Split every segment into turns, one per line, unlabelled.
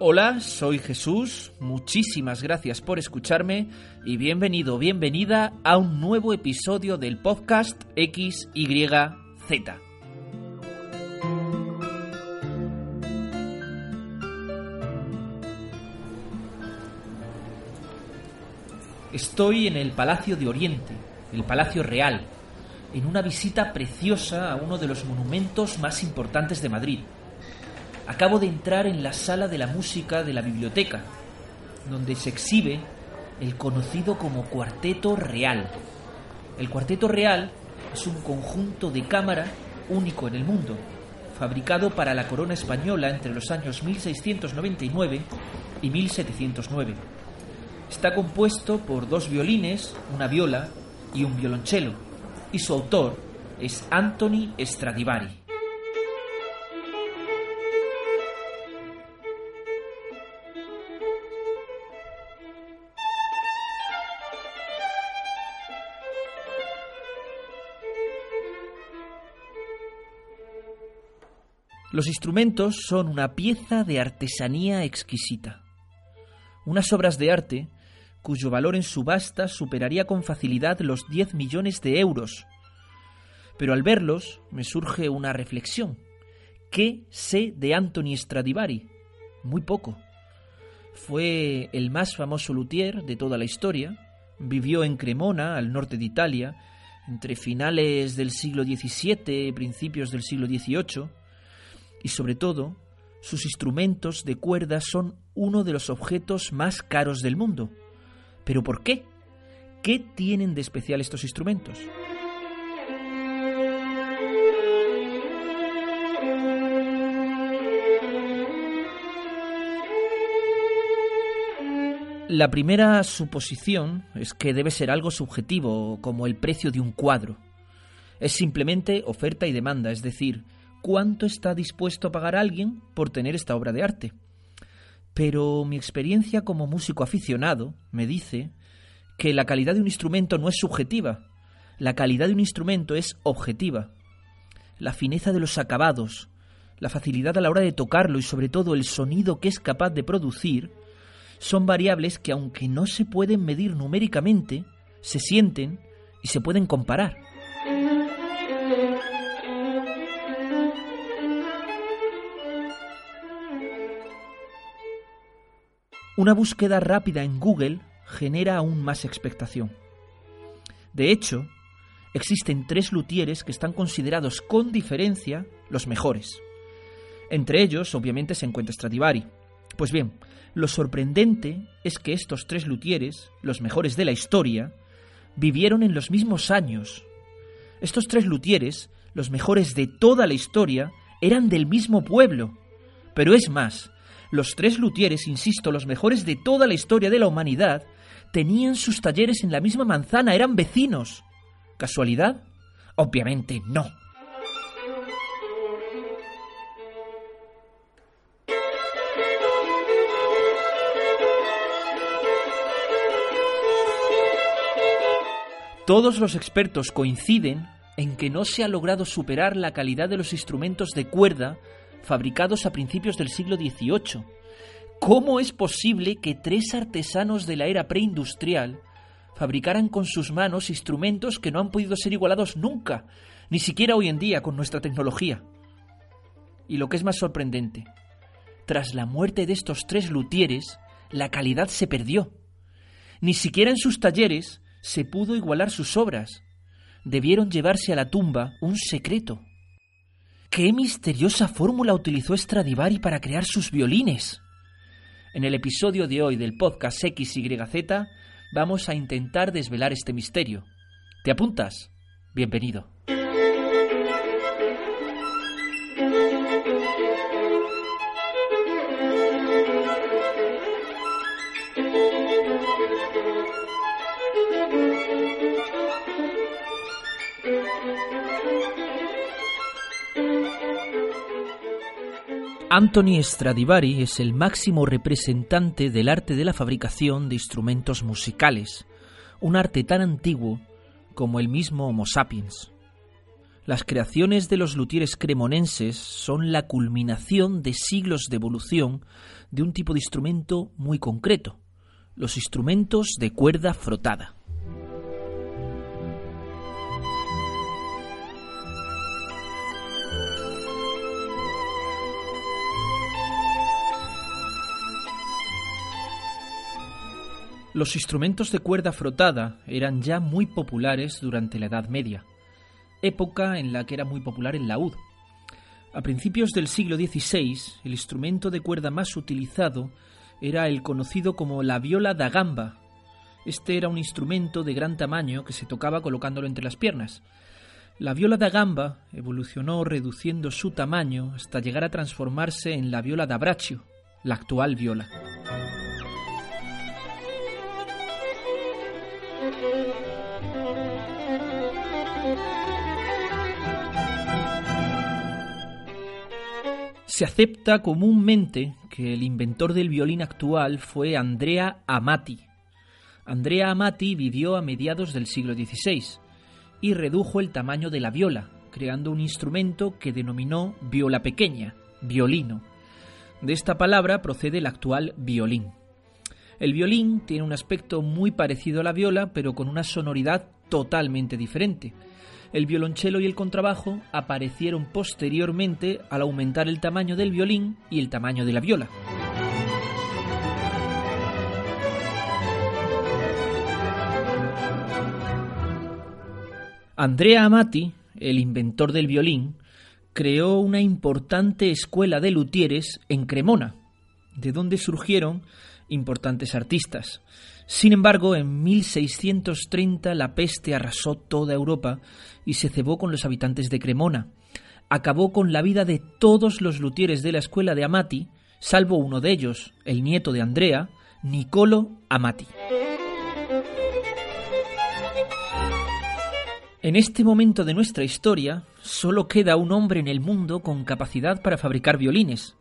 Hola, soy Jesús, muchísimas gracias por escucharme y bienvenido, bienvenida a un nuevo episodio del podcast XYZ. Estoy en el Palacio de Oriente, el Palacio Real, en una visita preciosa a uno de los monumentos más importantes de Madrid. Acabo de entrar en la sala de la música de la biblioteca, donde se exhibe el conocido como Cuarteto Real. El Cuarteto Real es un conjunto de cámara único en el mundo, fabricado para la corona española entre los años 1699 y 1709. Está compuesto por dos violines, una viola y un violonchelo, y su autor es Anthony Stradivari. Los instrumentos son una pieza de artesanía exquisita. Unas obras de arte cuyo valor en subasta superaría con facilidad los 10 millones de euros. Pero al verlos me surge una reflexión. ¿Qué sé de Anthony Stradivari? Muy poco. Fue el más famoso luthier de toda la historia. Vivió en Cremona, al norte de Italia, entre finales del siglo XVII y principios del siglo XVIII. Y sobre todo, sus instrumentos de cuerda son uno de los objetos más caros del mundo. ¿Pero por qué? ¿Qué tienen de especial estos instrumentos? La primera suposición es que debe ser algo subjetivo, como el precio de un cuadro. Es simplemente oferta y demanda, es decir, cuánto está dispuesto a pagar alguien por tener esta obra de arte. Pero mi experiencia como músico aficionado me dice que la calidad de un instrumento no es subjetiva, la calidad de un instrumento es objetiva. La fineza de los acabados, la facilidad a la hora de tocarlo y sobre todo el sonido que es capaz de producir son variables que aunque no se pueden medir numéricamente, se sienten y se pueden comparar. Una búsqueda rápida en Google genera aún más expectación. De hecho, existen tres luthieres que están considerados con diferencia los mejores. Entre ellos, obviamente, se encuentra Stradivari. Pues bien, lo sorprendente es que estos tres luthieres, los mejores de la historia, vivieron en los mismos años. Estos tres luthieres, los mejores de toda la historia, eran del mismo pueblo. Pero es más, los tres luthieres, insisto, los mejores de toda la historia de la humanidad, tenían sus talleres en la misma manzana, eran vecinos. ¿Casualidad? Obviamente no. Todos los expertos coinciden en que no se ha logrado superar la calidad de los instrumentos de cuerda fabricados a principios del siglo XVIII. ¿Cómo es posible que tres artesanos de la era preindustrial fabricaran con sus manos instrumentos que no han podido ser igualados nunca, ni siquiera hoy en día con nuestra tecnología? Y lo que es más sorprendente, tras la muerte de estos tres luthieres, la calidad se perdió. Ni siquiera en sus talleres se pudo igualar sus obras. Debieron llevarse a la tumba un secreto. ¿Qué misteriosa fórmula utilizó Stradivari para crear sus violines? En el episodio de hoy del podcast XYZ vamos a intentar desvelar este misterio. ¿Te apuntas? Bienvenido. Anthony Stradivari es el máximo representante del arte de la fabricación de instrumentos musicales, un arte tan antiguo como el mismo Homo sapiens. Las creaciones de los luthieres cremonenses son la culminación de siglos de evolución de un tipo de instrumento muy concreto, los instrumentos de cuerda frotada. Los instrumentos de cuerda frotada eran ya muy populares durante la Edad Media, época en la que era muy popular el laúd. A principios del siglo XVI, el instrumento de cuerda más utilizado era el conocido como la viola da gamba. Este era un instrumento de gran tamaño que se tocaba colocándolo entre las piernas. La viola da gamba evolucionó reduciendo su tamaño hasta llegar a transformarse en la viola da braccio, la actual viola. Se acepta comúnmente que el inventor del violín actual fue Andrea Amati. Andrea Amati vivió a mediados del siglo XVI y redujo el tamaño de la viola, creando un instrumento que denominó viola pequeña, violino. De esta palabra procede el actual violín. El violín tiene un aspecto muy parecido a la viola, pero con una sonoridad totalmente diferente. El violonchelo y el contrabajo aparecieron posteriormente al aumentar el tamaño del violín y el tamaño de la viola. Andrea Amati, el inventor del violín, creó una importante escuela de luthieres en Cremona, de donde surgieron importantes artistas. Sin embargo, en 1630 la peste arrasó toda Europa y se cebó con los habitantes de Cremona. Acabó con la vida de todos los luthieres de la escuela de Amati, salvo uno de ellos, el nieto de Andrea, Nicolo Amati. En este momento de nuestra historia, solo queda un hombre en el mundo con capacidad para fabricar violines,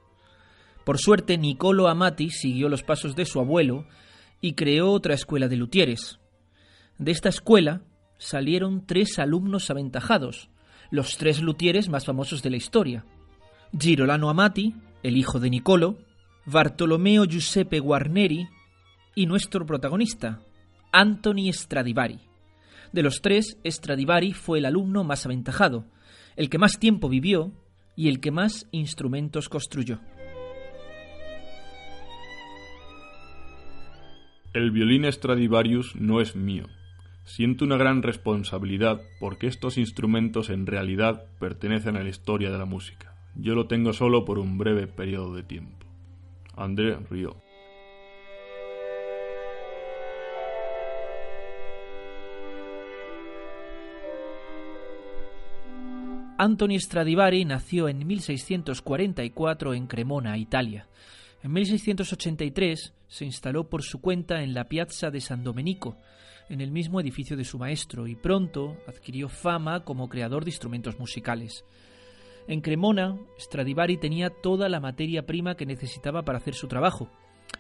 por suerte, Niccolo Amati siguió los pasos de su abuelo y creó otra escuela de luthieres. De esta escuela salieron tres alumnos aventajados, los tres luthieres más famosos de la historia. Girolano Amati, el hijo de Niccolo, Bartolomeo Giuseppe Guarneri y nuestro protagonista, Anthony Stradivari. De los tres, Stradivari fue el alumno más aventajado, el que más tiempo vivió y el que más instrumentos construyó.
El violín Stradivarius no es mío. Siento una gran responsabilidad porque estos instrumentos en realidad pertenecen a la historia de la música. Yo lo tengo solo por un breve periodo de tiempo. André Río.
Anthony Stradivari nació en 1644 en Cremona, Italia. En 1683 se instaló por su cuenta en la Piazza de San Domenico, en el mismo edificio de su maestro, y pronto adquirió fama como creador de instrumentos musicales. En Cremona, Stradivari tenía toda la materia prima que necesitaba para hacer su trabajo.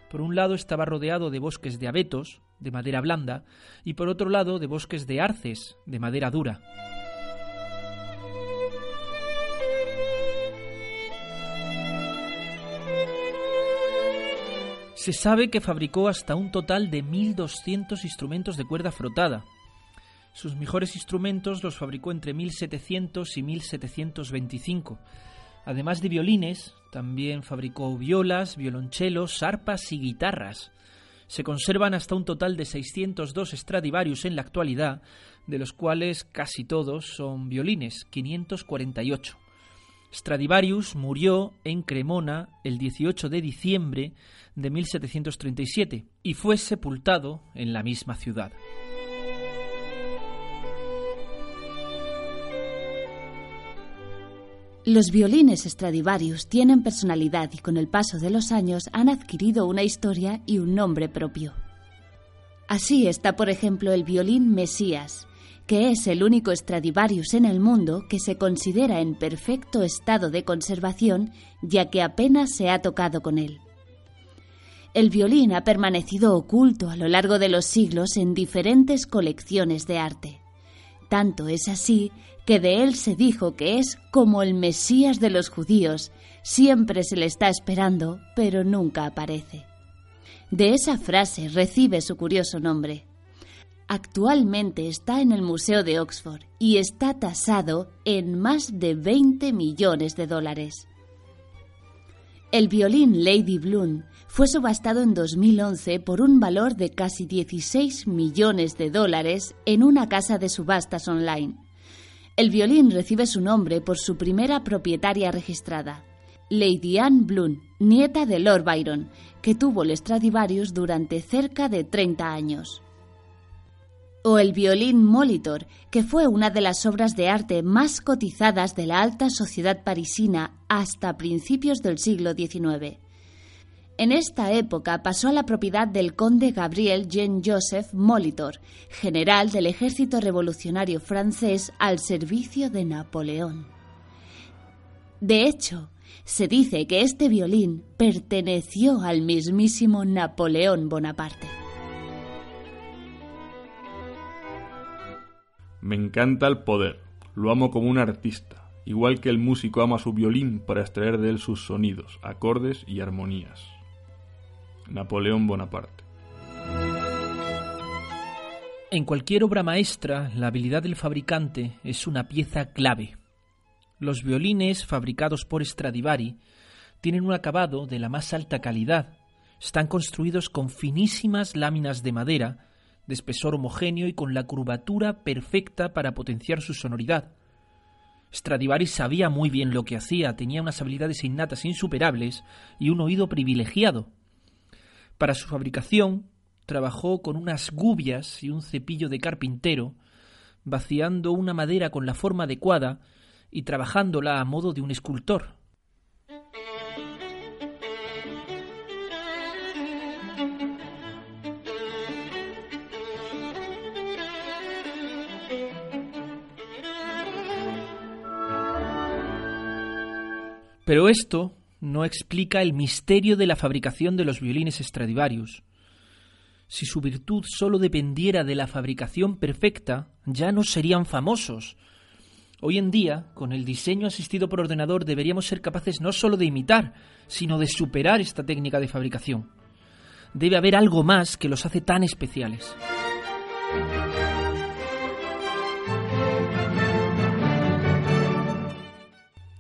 Por un lado estaba rodeado de bosques de abetos, de madera blanda, y por otro lado de bosques de arces, de madera dura. Se sabe que fabricó hasta un total de 1.200 instrumentos de cuerda frotada. Sus mejores instrumentos los fabricó entre 1700 y 1725. Además de violines, también fabricó violas, violonchelos, arpas y guitarras. Se conservan hasta un total de 602 Stradivarius en la actualidad, de los cuales casi todos son violines, 548. Stradivarius murió en Cremona el 18 de diciembre de 1737 y fue sepultado en la misma ciudad.
Los violines Stradivarius tienen personalidad y con el paso de los años han adquirido una historia y un nombre propio. Así está, por ejemplo, el violín Mesías, que es el único Stradivarius en el mundo que se considera en perfecto estado de conservación, ya que apenas se ha tocado con él. El violín ha permanecido oculto a lo largo de los siglos en diferentes colecciones de arte. Tanto es así que de él se dijo que es como el Mesías de los judíos, siempre se le está esperando, pero nunca aparece. De esa frase recibe su curioso nombre. Actualmente está en el Museo de Oxford y está tasado en más de 20 millones de dólares. El violín Lady Bloom fue subastado en 2011 por un valor de casi 16 millones de dólares en una casa de subastas online. El violín recibe su nombre por su primera propietaria registrada, Lady Anne Bloom, nieta de Lord Byron, que tuvo el Stradivarius durante cerca de 30 años. O el violín Molitor, que fue una de las obras de arte más cotizadas de la alta sociedad parisina hasta principios del siglo XIX. En esta época pasó a la propiedad del conde Gabriel Jean-Joseph Molitor, general del ejército revolucionario francés al servicio de Napoleón. De hecho, se dice que este violín perteneció al mismísimo Napoleón Bonaparte.
Me encanta el poder, lo amo como un artista, igual que el músico ama su violín para extraer de él sus sonidos, acordes y armonías. Napoleón Bonaparte.
En cualquier obra maestra, la habilidad del fabricante es una pieza clave. Los violines fabricados por Stradivari tienen un acabado de la más alta calidad. Están construidos con finísimas láminas de madera, de espesor homogéneo y con la curvatura perfecta para potenciar su sonoridad. Stradivari sabía muy bien lo que hacía, tenía unas habilidades innatas insuperables y un oído privilegiado. Para su fabricación trabajó con unas gubias y un cepillo de carpintero, vaciando una madera con la forma adecuada y trabajándola a modo de un escultor. Pero esto no explica el misterio de la fabricación de los violines Stradivarius. Si su virtud sólo dependiera de la fabricación perfecta, ya no serían famosos. Hoy en día, con el diseño asistido por ordenador, deberíamos ser capaces no sólo de imitar, sino de superar esta técnica de fabricación. Debe haber algo más que los hace tan especiales.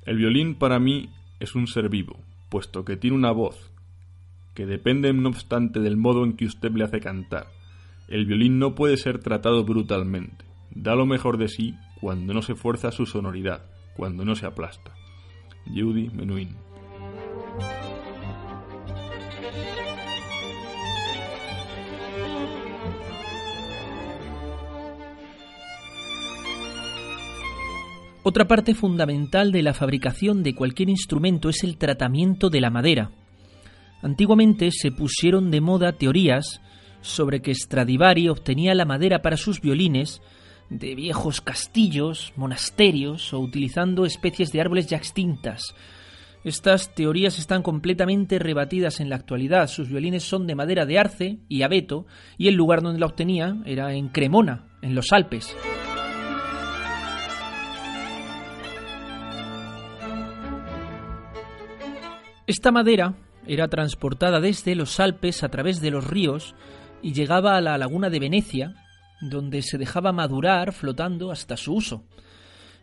El violín para mí es un ser vivo, puesto que tiene una voz, que depende no obstante del modo en que usted le hace cantar. El violín no puede ser tratado brutalmente, da lo mejor de sí cuando no se fuerza su sonoridad, cuando no se aplasta. Judy Menuhin
Otra parte fundamental de la fabricación de cualquier instrumento es el tratamiento de la madera. Antiguamente se pusieron de moda teorías sobre que Stradivari obtenía la madera para sus violines de viejos castillos, monasterios o utilizando especies de árboles ya extintas. Estas teorías están completamente rebatidas en la actualidad. Sus violines son de madera de arce y abeto y el lugar donde la obtenía era en Cremona, en los Alpes. Esta madera era transportada desde los Alpes a través de los ríos y llegaba a la laguna de Venecia, donde se dejaba madurar flotando hasta su uso.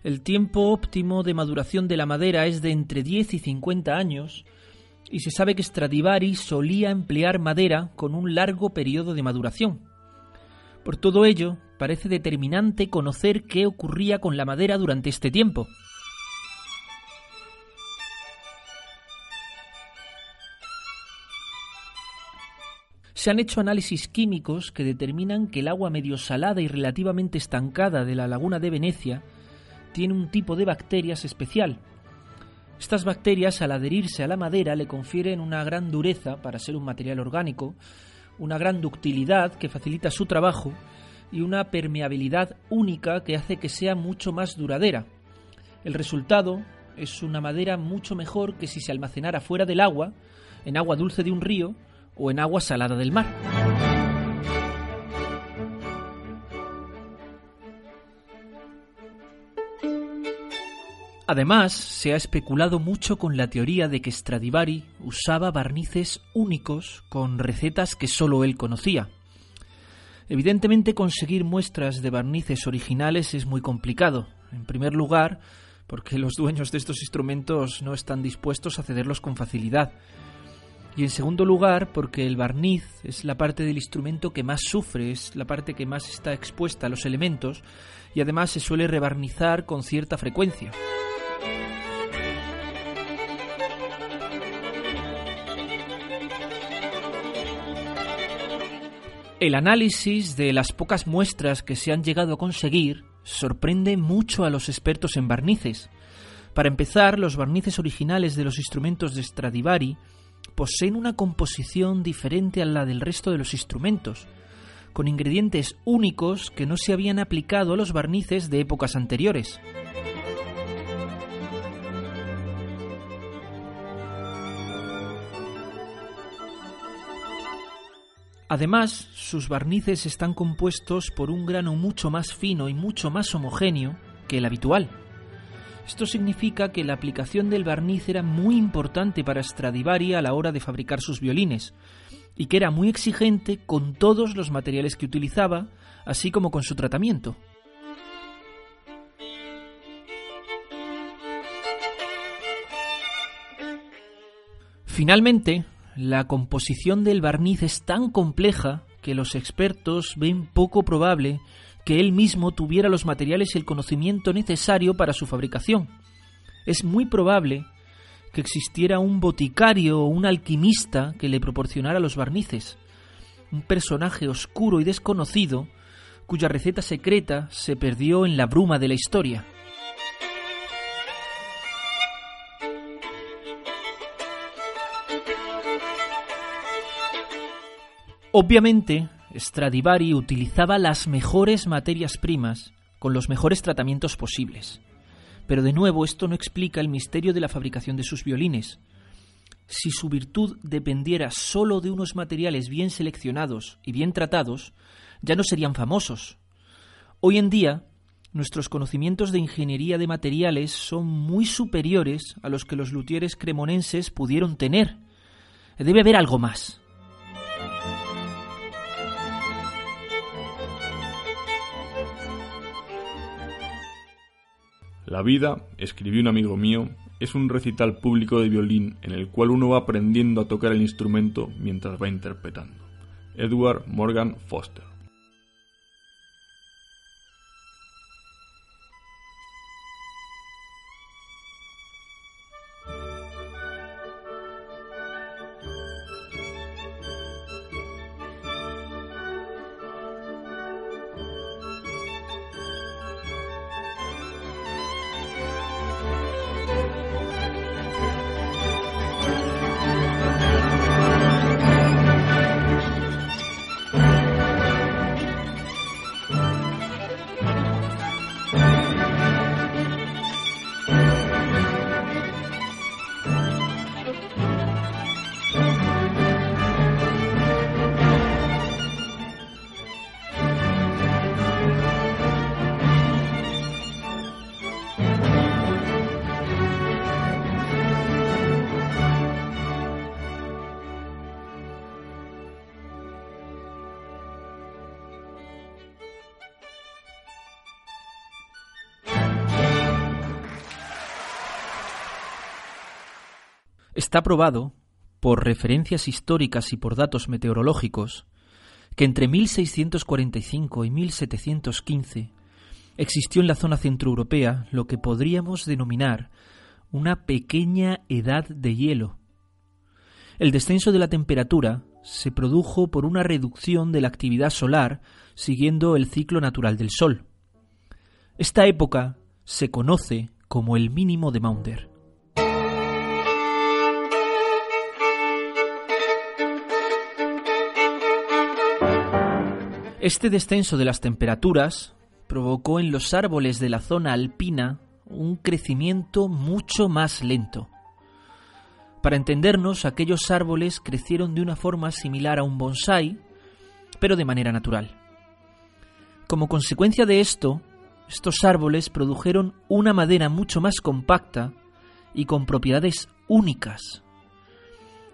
El tiempo óptimo de maduración de la madera es de entre 10 y 50 años, y se sabe que Stradivari solía emplear madera con un largo periodo de maduración. Por todo ello, parece determinante conocer qué ocurría con la madera durante este tiempo. Se han hecho análisis químicos que determinan que el agua medio salada y relativamente estancada de la laguna de Venecia tiene un tipo de bacterias especial. Estas bacterias, al adherirse a la madera, le confieren una gran dureza para ser un material orgánico, una gran ductilidad que facilita su trabajo y una permeabilidad única que hace que sea mucho más duradera. El resultado es una madera mucho mejor que si se almacenara fuera del agua, en agua dulce de un río, o en agua salada del mar. Además, se ha especulado mucho con la teoría de que Stradivari usaba barnices únicos con recetas que solo él conocía. Evidentemente conseguir muestras de barnices originales es muy complicado. En primer lugar, porque los dueños de estos instrumentos no están dispuestos a cederlos con facilidad. Y en segundo lugar, porque el barniz es la parte del instrumento que más sufre, es la parte que más está expuesta a los elementos y además se suele rebarnizar con cierta frecuencia. El análisis de las pocas muestras que se han llegado a conseguir sorprende mucho a los expertos en barnices. Para empezar, los barnices originales de los instrumentos de Stradivari poseen una composición diferente a la del resto de los instrumentos, con ingredientes únicos que no se habían aplicado a los barnices de épocas anteriores. Además, sus barnices están compuestos por un grano mucho más fino y mucho más homogéneo que el habitual. Esto significa que la aplicación del barniz era muy importante para Stradivari a la hora de fabricar sus violines, y que era muy exigente con todos los materiales que utilizaba, así como con su tratamiento. Finalmente, la composición del barniz es tan compleja que los expertos ven poco probable que él mismo tuviera los materiales y el conocimiento necesario para su fabricación. Es muy probable que existiera un boticario o un alquimista que le proporcionara los barnices, un personaje oscuro y desconocido cuya receta secreta se perdió en la bruma de la historia. Obviamente, Stradivari utilizaba las mejores materias primas con los mejores tratamientos posibles. Pero de nuevo, esto no explica el misterio de la fabricación de sus violines. Si su virtud dependiera solo de unos materiales bien seleccionados y bien tratados, ya no serían famosos. Hoy en día, nuestros conocimientos de ingeniería de materiales son muy superiores a los que los luthieres cremonenses pudieron tener. Debe haber algo más.
La vida, escribió un amigo mío, es un recital público de violín en el cual uno va aprendiendo a tocar el instrumento mientras va interpretando. Edward Morgan Foster
Está probado, por referencias históricas y por datos meteorológicos, que entre 1645 y 1715 existió en la zona centroeuropea lo que podríamos denominar una pequeña edad de hielo. El descenso de la temperatura se produjo por una reducción de la actividad solar siguiendo el ciclo natural del Sol. Esta época se conoce como el mínimo de Maunder. Este descenso de las temperaturas provocó en los árboles de la zona alpina un crecimiento mucho más lento. Para entendernos, aquellos árboles crecieron de una forma similar a un bonsai, pero de manera natural. Como consecuencia de esto, estos árboles produjeron una madera mucho más compacta y con propiedades únicas.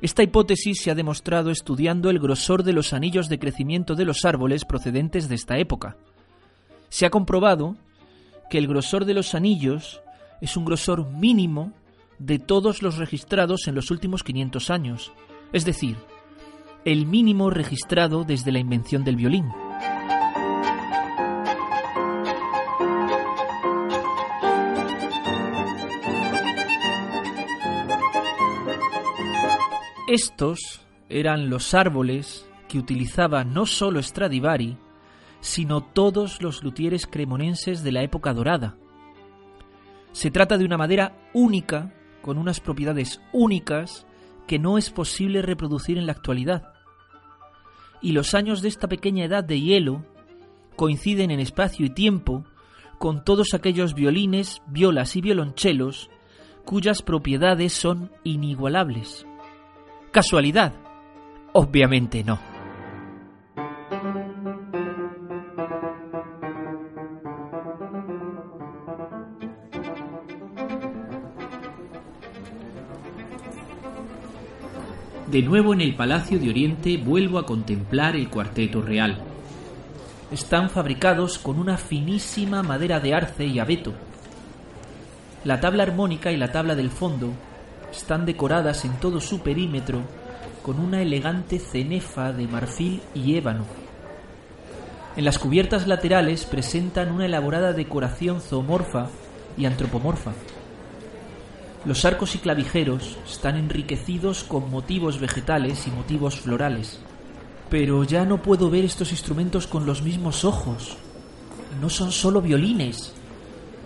Esta hipótesis se ha demostrado estudiando el grosor de los anillos de crecimiento de los árboles procedentes de esta época. Se ha comprobado que el grosor de los anillos es un grosor mínimo de todos los registrados en los últimos 500 años, es decir, el mínimo registrado desde la invención del violín. Estos eran los árboles que utilizaba no solo Stradivari, sino todos los luthieres cremonenses de la época dorada. Se trata de una madera única, con unas propiedades únicas, que no es posible reproducir en la actualidad. Y los años de esta pequeña edad de hielo coinciden en espacio y tiempo con todos aquellos violines, violas y violonchelos cuyas propiedades son inigualables. ¿Casualidad? Obviamente no. De nuevo en el Palacio de Oriente vuelvo a contemplar el cuarteto real. Están fabricados con una finísima madera de arce y abeto. La tabla armónica y la tabla del fondo están decoradas en todo su perímetro con una elegante cenefa de marfil y ébano. En las cubiertas laterales presentan una elaborada decoración zoomorfa y antropomorfa. Los arcos y clavijeros están enriquecidos con motivos vegetales y motivos florales. Pero ya no puedo ver estos instrumentos con los mismos ojos. No son solo violines,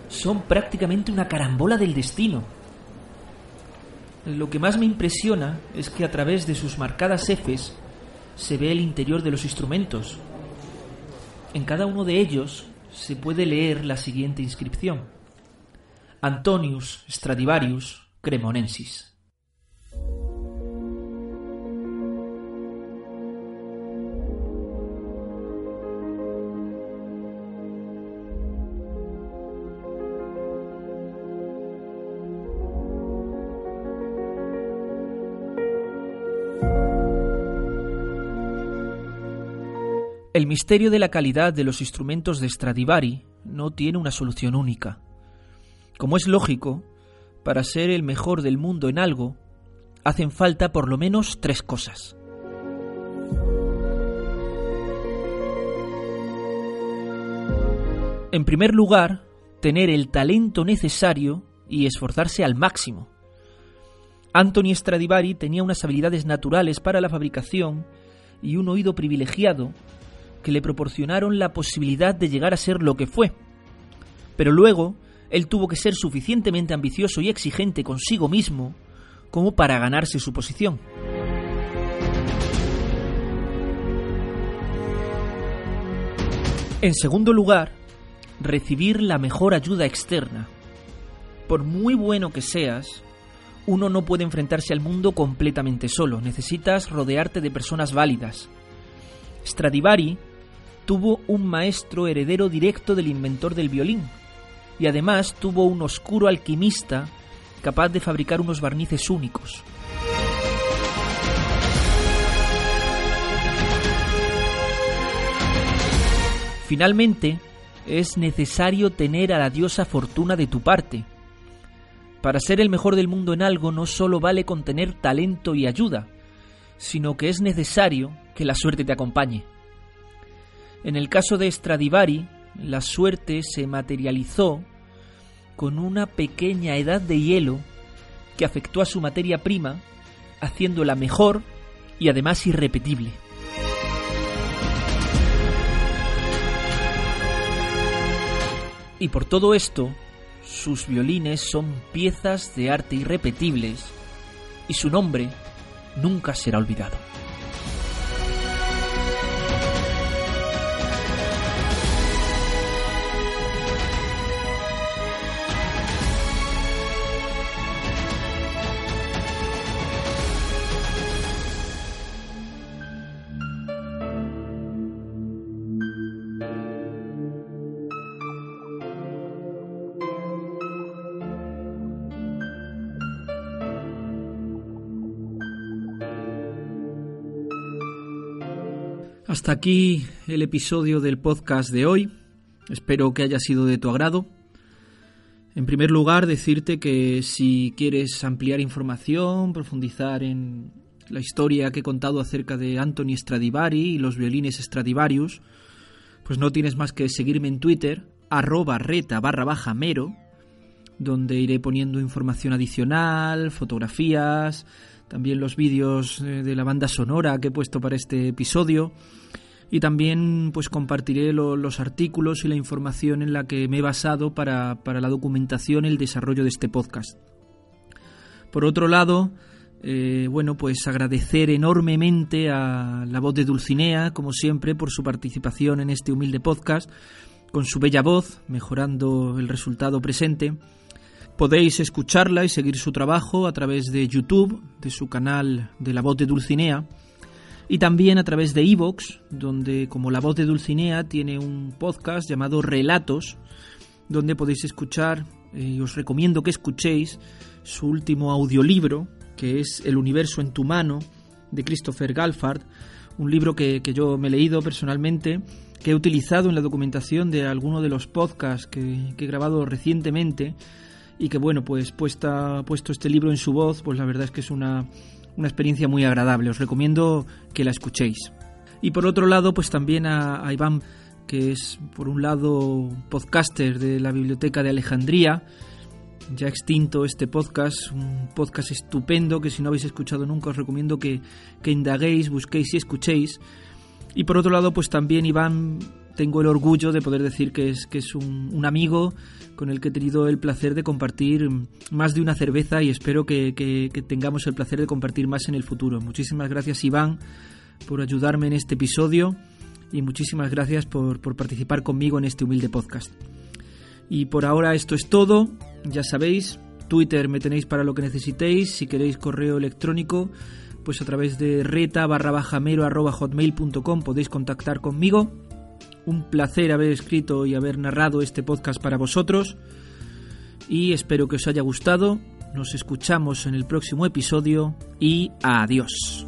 son prácticamente una carambola del destino. Lo que más me impresiona es que a través de sus marcadas Fs se ve el interior de los instrumentos. En cada uno de ellos se puede leer la siguiente inscripción. Antonius Stradivarius Cremonensis. El misterio de la calidad de los instrumentos de Stradivari no tiene una solución única. Como es lógico, para ser el mejor del mundo en algo, hacen falta por lo menos tres cosas. En primer lugar, tener el talento necesario y esforzarse al máximo. Anthony Stradivari tenía unas habilidades naturales para la fabricación y un oído privilegiado que le proporcionaron la posibilidad de llegar a ser lo que fue. Pero luego, él tuvo que ser suficientemente ambicioso y exigente consigo mismo como para ganarse su posición. En segundo lugar, recibir la mejor ayuda externa. Por muy bueno que seas, uno no puede enfrentarse al mundo completamente solo, necesitas rodearte de personas válidas. Stradivari tuvo un maestro heredero directo del inventor del violín, y además tuvo un oscuro alquimista capaz de fabricar unos barnices únicos. Finalmente, es necesario tener a la diosa Fortuna de tu parte. Para ser el mejor del mundo en algo no solo vale con tener talento y ayuda, sino que es necesario que la suerte te acompañe. En el caso de Stradivari, la suerte se materializó con una pequeña edad de hielo que afectó a su materia prima, haciéndola mejor y además irrepetible. Y por todo esto, sus violines son piezas de arte irrepetibles y su nombre nunca será olvidado. Hasta aquí el episodio del podcast de hoy. Espero que haya sido de tu agrado. En primer lugar, decirte que si quieres ampliar información, profundizar en la historia que he contado acerca de Anthony Stradivari y los violines Stradivarius, pues no tienes más que seguirme en Twitter, arroba reta barra baja mero, donde iré poniendo información adicional, fotografías, también los vídeos eh, de la banda sonora que he puesto para este episodio y también pues compartiré los artículos y la información en la que me he basado para, para la documentación y el desarrollo de este podcast. Por otro lado, eh, bueno, pues agradecer enormemente a la voz de Dulcinea, como siempre, por su participación en este humilde podcast, con su bella voz, mejorando el resultado presente. Podéis escucharla y seguir su trabajo a través de YouTube, de su canal de la voz de Dulcinea, y también a través de Evox, donde como la voz de Dulcinea tiene un podcast llamado Relatos, donde podéis escuchar, eh, y os recomiendo que escuchéis, su último audiolibro, que es El universo en tu mano, de Christopher Galfard, un libro que, yo me he leído personalmente, que he utilizado en la documentación de alguno de los podcasts que, que he grabado recientemente y que bueno, pues puesta, puesto este libro en su voz, pues la verdad es que es una, una experiencia muy agradable. Os recomiendo que la escuchéis. Y por otro lado, pues también a, Iván, que es por un lado podcaster de la Biblioteca de Alejandría, ya extinto este podcast, un podcast estupendo que si no habéis escuchado nunca os recomiendo que, que indaguéis, busquéis y escuchéis. Y por otro lado, pues también Iván tengo el orgullo de poder decir que es, que es un, amigo con el que he tenido el placer de compartir más de una cerveza y espero que, tengamos el placer de compartir más en el futuro. Muchísimas gracias Iván por ayudarme en este episodio y muchísimas gracias por, por participar conmigo en este humilde podcast. Y por ahora esto es todo, ya sabéis, Twitter me tenéis para lo que necesitéis, si queréis correo electrónico, pues a través de reta barra bajamero arroba hotmail.com podéis contactar conmigo un placer haber escrito y haber narrado este podcast para vosotros y espero que os haya gustado. Nos escuchamos en el próximo episodio y adiós.